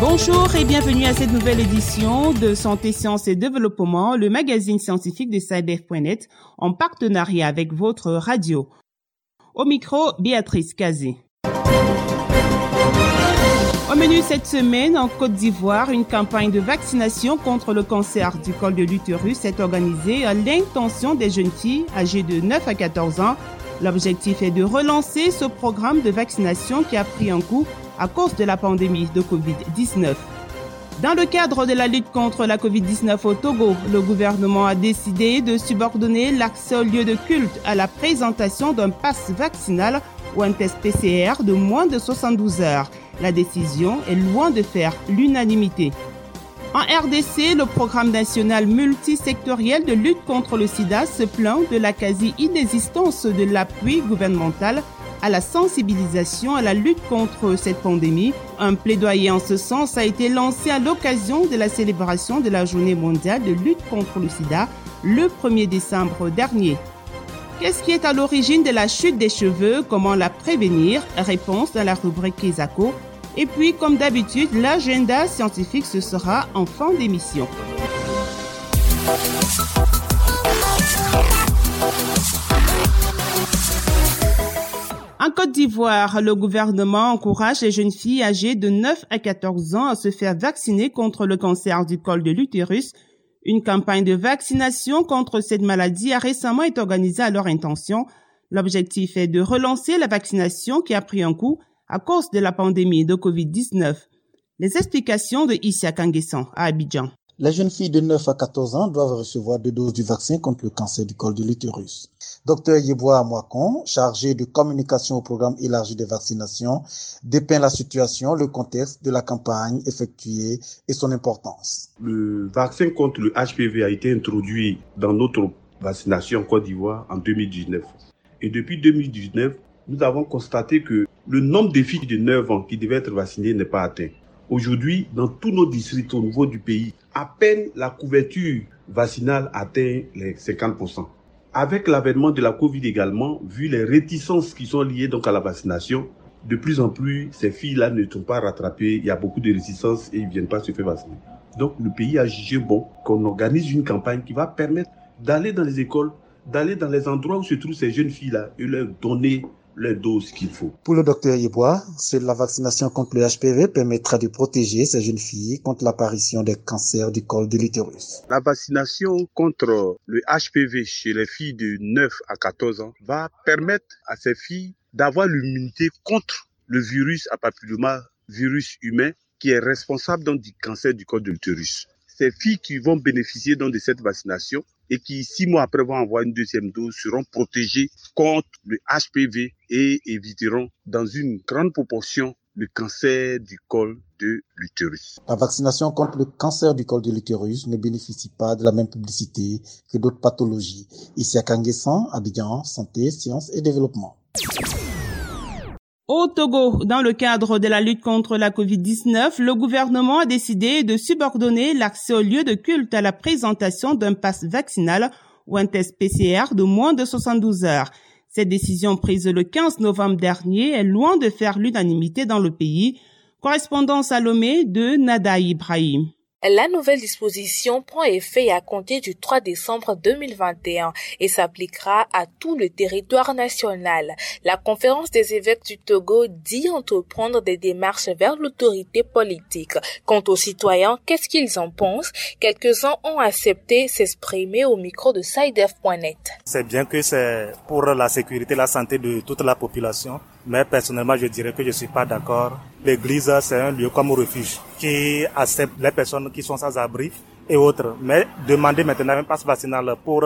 Bonjour et bienvenue à cette nouvelle édition de Santé, Sciences et Développement, le magazine scientifique de SciDev.net en partenariat avec votre radio. Au micro, Béatrice Cazé. Au menu cette semaine, en Côte d'Ivoire, une campagne de vaccination contre le cancer du col de l'utérus est organisée à l'intention des jeunes filles âgées de 9 à 14 ans. L'objectif est de relancer ce programme de vaccination qui a pris un coup à cause de la pandémie de Covid-19. Dans le cadre de la lutte contre la COVID-19 au Togo, le gouvernement a décidé de subordonner l'accès au lieu de culte à la présentation d'un pass vaccinal ou un test PCR de moins de 72 heures. La décision est loin de faire l'unanimité. En RDC, le programme national multisectoriel de lutte contre le sida se plaint de la quasi-inexistence de l'appui gouvernemental à la sensibilisation à la lutte contre cette pandémie. Un plaidoyer en ce sens a été lancé à l'occasion de la célébration de la journée mondiale de lutte contre le sida le 1er décembre dernier. Qu'est-ce qui est à l'origine de la chute des cheveux? Comment la prévenir? Réponse dans la rubrique Isako. Et puis, comme d'habitude, l'agenda scientifique, ce sera en fin d'émission. En Côte d'Ivoire, le gouvernement encourage les jeunes filles âgées de 9 à 14 ans à se faire vacciner contre le cancer du col de l'utérus. Une campagne de vaccination contre cette maladie a récemment été organisée à leur intention. L'objectif est de relancer la vaccination qui a pris un coup à cause de la pandémie de COVID-19. Les explications de Issa Kangessan à Abidjan. Les jeunes filles de 9 à 14 ans doivent recevoir deux doses du vaccin contre le cancer du col de l'utérus. Docteur Yeboah Moakon, chargé de communication au programme élargi de vaccination, dépeint la situation, le contexte de la campagne effectuée et son importance. Le vaccin contre le HPV a été introduit dans notre vaccination en Côte d'Ivoire en 2019. Et depuis 2019, nous avons constaté que le nombre de filles de 9 ans qui devaient être vaccinées n'est pas atteint. Aujourd'hui, dans tous nos districts au niveau du pays, à peine la couverture vaccinale atteint les 50%. Avec l'avènement de la Covid également, vu les réticences qui sont liées donc à la vaccination, de plus en plus, ces filles-là ne sont pas rattrapées, il y a beaucoup de réticences et ils ne viennent pas se faire vacciner. Donc le pays a jugé bon qu'on organise une campagne qui va permettre d'aller dans les écoles, d'aller dans les endroits où se trouvent ces jeunes filles-là et leur donner les doses qu'il faut. Pour le docteur Yebois, c'est la vaccination contre le HPV permettra de protéger ces jeunes filles contre l'apparition des cancers du col de l'utérus. La vaccination contre le HPV chez les filles de 9 à 14 ans va permettre à ces filles d'avoir l'immunité contre le virus à papilloma virus humain qui est responsable donc du cancer du col de l'utérus. Ces filles qui vont bénéficier donc de cette vaccination et qui, six mois après, vont avoir une deuxième dose, seront protégées contre le HPV et éviteront dans une grande proportion le cancer du col de l'utérus. La vaccination contre le cancer du col de l'utérus ne bénéficie pas de la même publicité que d'autres pathologies. Ici à Kangessan, Abidjan, Santé, Sciences et Développement. Au Togo, dans le cadre de la lutte contre la COVID-19, le gouvernement a décidé de subordonner l'accès au lieu de culte à la présentation d'un pass vaccinal ou un test PCR de moins de 72 heures. Cette décision prise le 15 novembre dernier est loin de faire l'unanimité dans le pays. Correspondance à Lomé de Nada Ibrahim. La nouvelle disposition prend effet à compter du 3 décembre 2021 et s'appliquera à tout le territoire national. La conférence des évêques du Togo dit entreprendre des démarches vers l'autorité politique. Quant aux citoyens, qu'est-ce qu'ils en pensent? Quelques-uns ont accepté s'exprimer au micro de SideF.net. C'est bien que c'est pour la sécurité la santé de toute la population mais personnellement, je dirais que je suis pas d'accord. L'église, c'est un lieu comme refuge qui accepte les personnes qui sont sans abri et autres. Mais demander maintenant un passe vaccinal pour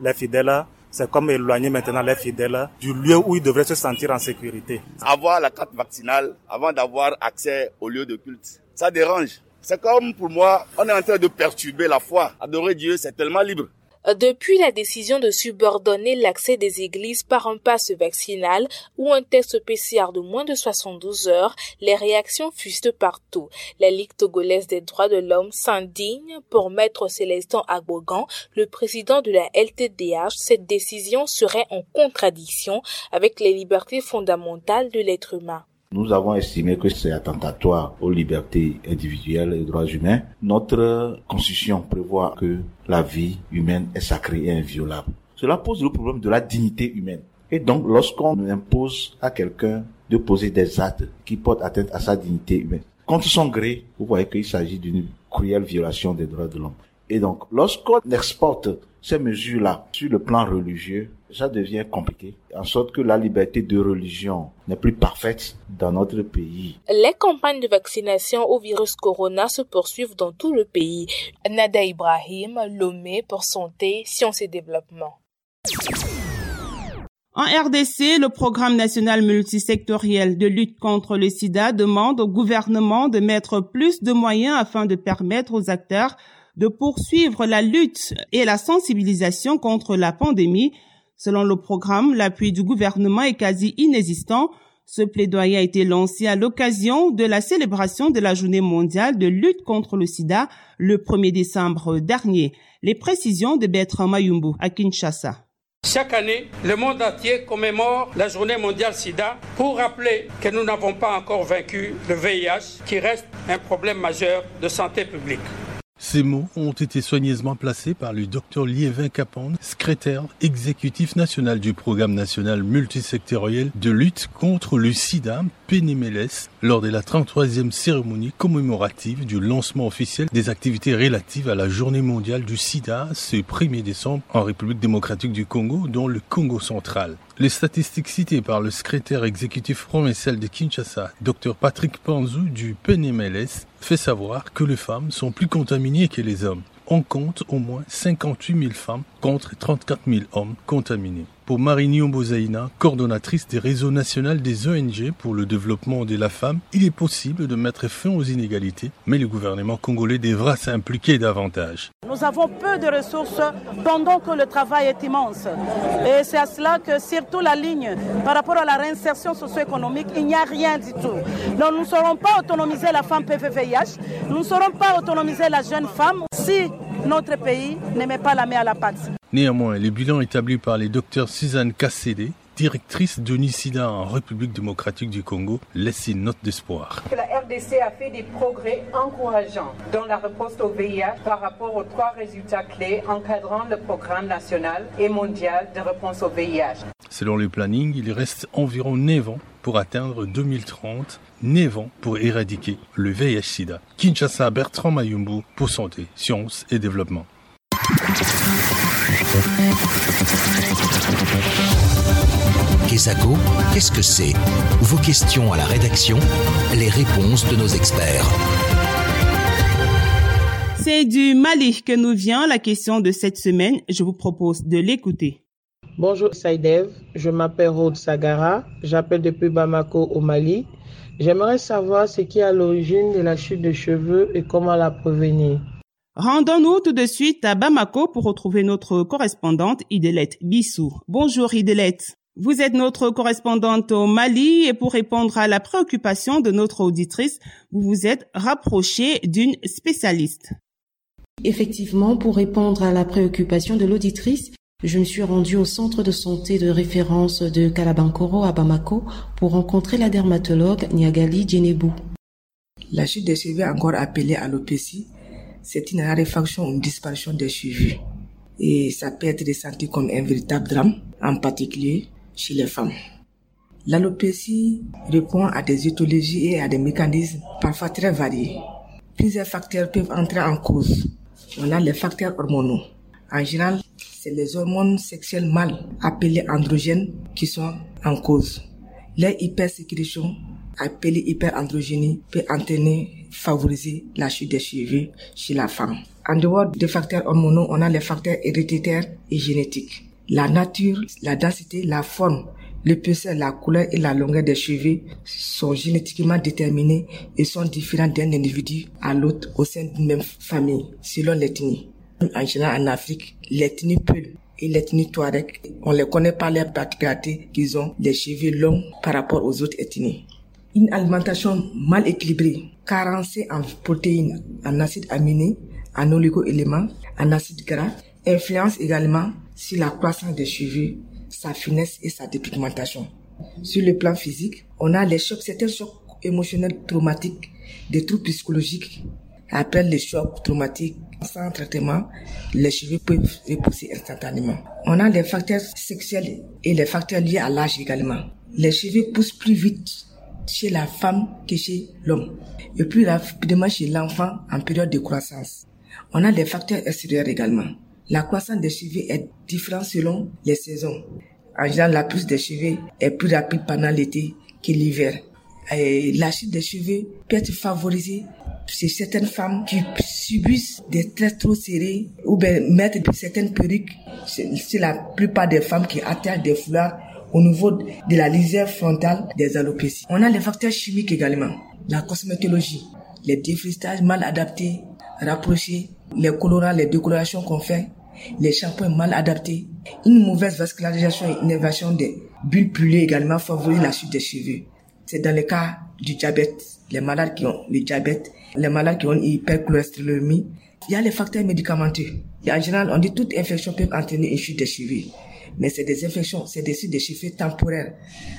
les fidèles, c'est comme éloigner maintenant les fidèles du lieu où ils devraient se sentir en sécurité. Avoir la carte vaccinale avant d'avoir accès au lieu de culte, ça dérange. C'est comme pour moi, on est en train de perturber la foi. Adorer Dieu, c'est tellement libre. Depuis la décision de subordonner l'accès des églises par un passe vaccinal ou un test PCR de moins de 72 heures, les réactions fusent partout. La Ligue togolaise des droits de l'homme s'indigne pour Maître Célestin Agbogan, le président de la LTDH. Cette décision serait en contradiction avec les libertés fondamentales de l'être humain. Nous avons estimé que c'est attentatoire aux libertés individuelles et aux droits humains. Notre constitution prévoit que la vie humaine est sacrée et inviolable. Cela pose le problème de la dignité humaine. Et donc, lorsqu'on impose à quelqu'un de poser des actes qui portent atteinte à sa dignité humaine, contre son gré, vous voyez qu'il s'agit d'une cruelle violation des droits de l'homme. Et donc, lorsqu'on exporte ces mesures-là sur le plan religieux, ça devient compliqué, en sorte que la liberté de religion n'est plus parfaite dans notre pays. Les campagnes de vaccination au virus corona se poursuivent dans tout le pays. Nada Ibrahim, Lomé pour Santé, Sciences et Développement. En RDC, le programme national multisectoriel de lutte contre le sida demande au gouvernement de mettre plus de moyens afin de permettre aux acteurs de poursuivre la lutte et la sensibilisation contre la pandémie. Selon le programme, l'appui du gouvernement est quasi inexistant. Ce plaidoyer a été lancé à l'occasion de la célébration de la journée mondiale de lutte contre le sida le 1er décembre dernier. Les précisions de Bertrand Mayumbu à Kinshasa. Chaque année, le monde entier commémore la journée mondiale sida pour rappeler que nous n'avons pas encore vaincu le VIH qui reste un problème majeur de santé publique. Ces mots ont été soigneusement placés par le docteur Liévin Capon, secrétaire exécutif national du programme national multisectoriel de lutte contre le sida, PNMLS, lors de la 33e cérémonie commémorative du lancement officiel des activités relatives à la journée mondiale du sida ce 1er décembre en République démocratique du Congo, dont le Congo central. Les statistiques citées par le secrétaire exécutif provincial de Kinshasa, Dr Patrick Panzou du PNMLS, fait savoir que les femmes sont plus contaminées que les hommes. On compte au moins 58 000 femmes contre 34 000 hommes contaminés. Pour Marini Ombozaïna, coordonnatrice des réseaux nationaux des ONG pour le développement de la femme, il est possible de mettre fin aux inégalités, mais le gouvernement congolais devra s'impliquer davantage. Nous avons peu de ressources pendant que le travail est immense. Et c'est à cela que surtout la ligne par rapport à la réinsertion socio-économique, il n'y a rien du tout. Donc nous ne saurons pas autonomiser la femme PVVIH, nous ne saurons pas autonomiser la jeune femme si notre pays ne pas la main à la pâte. Néanmoins, le bilan établi par les docteurs Suzanne Kassédé, directrice de NICIDA en République démocratique du Congo, laisse une note d'espoir. La RDC a fait des progrès encourageants dans la réponse au VIH par rapport aux trois résultats clés encadrant le programme national et mondial de réponse au VIH. Selon le planning, il reste environ 9 ans pour atteindre 2030, 9 ans pour éradiquer le VIH-Sida. Kinshasa, Bertrand Mayumbu pour Santé, Sciences et Développement. Kesako, qu'est-ce que c'est? Vos questions à la rédaction, les réponses de nos experts. C'est du Mali que nous vient la question de cette semaine. Je vous propose de l'écouter. Bonjour Saïdev, je m'appelle Rode Sagara, j'appelle depuis Bamako au Mali. J'aimerais savoir ce qui est à l'origine de la chute de cheveux et comment la prévenir. Rendons-nous tout de suite à Bamako pour retrouver notre correspondante Idelette Bissou. Bonjour Idelette. Vous êtes notre correspondante au Mali et pour répondre à la préoccupation de notre auditrice, vous vous êtes rapprochée d'une spécialiste. Effectivement, pour répondre à la préoccupation de l'auditrice, je me suis rendue au centre de santé de référence de Kalabankoro à Bamako pour rencontrer la dermatologue Niagali Djenebou. La chute des cheveux, encore appelée alopécie, c'est une raréfaction ou une disparition des cheveux. Et ça peut être ressenti comme un véritable drame, en particulier chez les femmes. L'alopécie répond à des éthologies et à des mécanismes parfois très variés. Plusieurs facteurs peuvent entrer en cause. On a les facteurs hormonaux. En général, c'est les hormones sexuelles mâles appelées androgènes qui sont en cause. Les hypersécrétion appelée hyperandrogénie peut entraîner, favoriser la chute des cheveux chez la femme. En dehors des facteurs hormonaux, on a les facteurs héréditaires et génétiques. La nature, la densité, la forme, l'épaisseur, la couleur et la longueur des cheveux sont génétiquement déterminés et sont différents d'un individu à l'autre au sein d'une même famille, selon l'ethnie. En général, en Afrique, l'ethnie Peul et l'ethnie Touareg, on les connaît par les particularités qu'ils ont des cheveux longs par rapport aux autres ethnies. Une alimentation mal équilibrée, carencée en protéines, en acides aminés, en oligo-éléments, en acides gras, influence également sur la croissance des cheveux, sa finesse et sa dépigmentation. Sur le plan physique, on a les chocs, certains chocs émotionnels traumatiques, des troubles psychologiques. Après les chocs traumatiques, sans traitement, les cheveux peuvent repousser instantanément. On a les facteurs sexuels et les facteurs liés à l'âge également. Les cheveux poussent plus vite chez la femme que chez l'homme et plus rapidement chez l'enfant en période de croissance. On a les facteurs extérieurs également. La croissance des cheveux est différente selon les saisons. En général, la pousse des cheveux est plus rapide pendant l'été que l'hiver. La chute des cheveux peut être favorisée chez certaines femmes qui subissent des traits trop serrés ou bien mettre certaines perruques. C'est la plupart des femmes qui atteignent des foulards au niveau de la lisière frontale des alopécies. On a les facteurs chimiques également, la cosmétologie, les défristages mal adaptés, rapprochés, les colorants, les décolorations qu'on fait, les shampoings mal adaptés, une mauvaise vascularisation et innervation des bulles pullées également favorisent la chute des cheveux. C'est dans le cas du diabète, les malades qui ont le diabète, les malades qui ont une hypercholestérolémie. Il y a les facteurs médicamenteux. Et en général, on dit toute infection peut entraîner une chute des cheveux. Mais c'est des infections, c'est des des cheveux temporaires.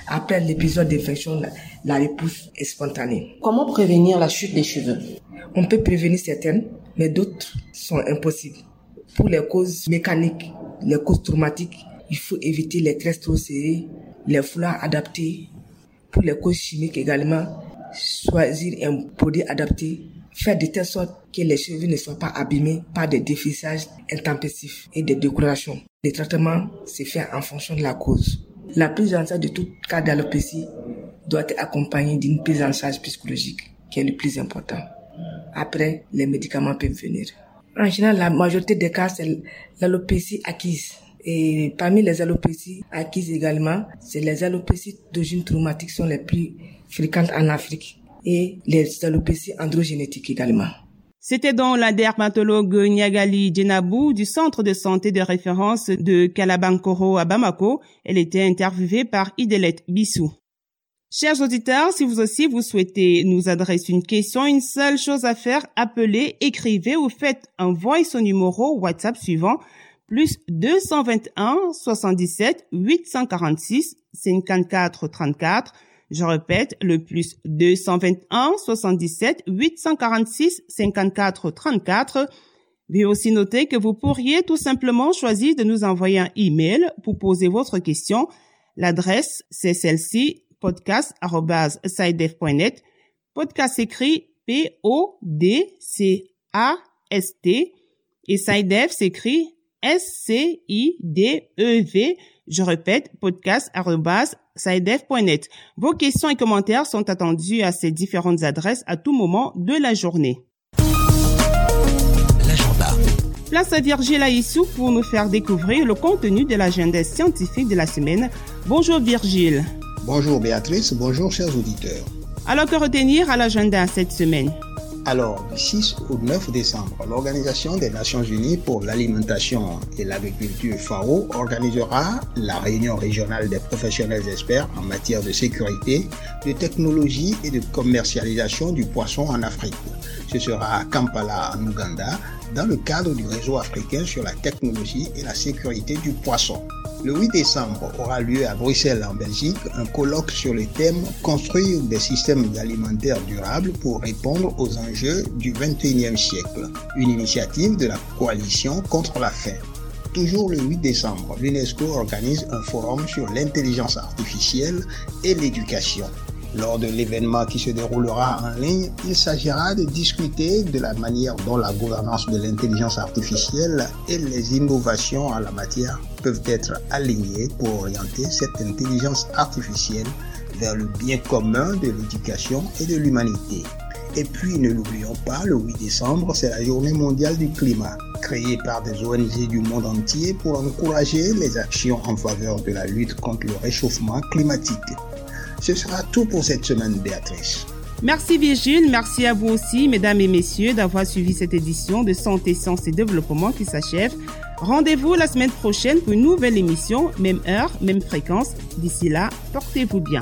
Après l'épisode d'infection, la, la repousse est spontanée. Comment prévenir la chute des cheveux? On peut prévenir certaines, mais d'autres sont impossibles. Pour les causes mécaniques, les causes traumatiques, il faut éviter les tresses trop serrées, les foulards adaptés. Pour les causes chimiques également, choisir un produit adapté, faire de telle sorte que les cheveux ne soient pas abîmés par des défrichages intempestifs et des décolorations. Le traitement se fait en fonction de la cause. La prise en charge de tout cas d'alopécie doit être accompagnée d'une prise en charge psychologique, qui est le plus important. Après, les médicaments peuvent venir. En général, la majorité des cas, c'est l'alopécie acquise. Et parmi les alopécies acquises également, c'est les alopécies d'origine traumatique sont les plus fréquentes en Afrique et les alopécies androgénétiques également. C'était donc la dermatologue Niagali Djenabou du centre de santé de référence de Kalabankoro à Bamako. Elle était interviewée par Idelette Bissou. Chers auditeurs, si vous aussi vous souhaitez nous adresser une question, une seule chose à faire, appelez, écrivez ou faites un voice au numéro WhatsApp suivant plus 221 77 846 54 34. Je répète, le plus 221 77 846 54 34. Veuillez aussi noter que vous pourriez tout simplement choisir de nous envoyer un email pour poser votre question. L'adresse, c'est celle-ci, podcast.sidef.net. Podcast écrit P-O-D-C-A-S-T et SciDev s'écrit S-C-I-D-E-V. Je répète, podcast.sidef.net. Vos questions et commentaires sont attendus à ces différentes adresses à tout moment de la journée. L'agenda. Place à Virgile Aissou pour nous faire découvrir le contenu de l'agenda scientifique de la semaine. Bonjour Virgile. Bonjour Béatrice, bonjour chers auditeurs. Alors que retenir à l'agenda cette semaine? Alors, du 6 au 9 décembre, l'Organisation des Nations Unies pour l'alimentation et l'agriculture FAO organisera la réunion régionale des professionnels experts en matière de sécurité, de technologie et de commercialisation du poisson en Afrique. Ce sera à Kampala, en Ouganda, dans le cadre du réseau africain sur la technologie et la sécurité du poisson. Le 8 décembre aura lieu à Bruxelles, en Belgique, un colloque sur le thème Construire des systèmes alimentaires durables pour répondre aux enjeux du 21e siècle, une initiative de la coalition contre la faim. Toujours le 8 décembre, l'UNESCO organise un forum sur l'intelligence artificielle et l'éducation. Lors de l'événement qui se déroulera en ligne, il s'agira de discuter de la manière dont la gouvernance de l'intelligence artificielle et les innovations en la matière peuvent être alignées pour orienter cette intelligence artificielle vers le bien commun de l'éducation et de l'humanité. Et puis, ne l'oublions pas, le 8 décembre, c'est la journée mondiale du climat, créée par des ONG du monde entier pour encourager les actions en faveur de la lutte contre le réchauffement climatique. Ce sera tout pour cette semaine, Béatrice. Merci Virgile, merci à vous aussi, mesdames et messieurs, d'avoir suivi cette édition de Santé, Sciences et Développement qui s'achève. Rendez-vous la semaine prochaine pour une nouvelle émission, même heure, même fréquence. D'ici là, portez-vous bien.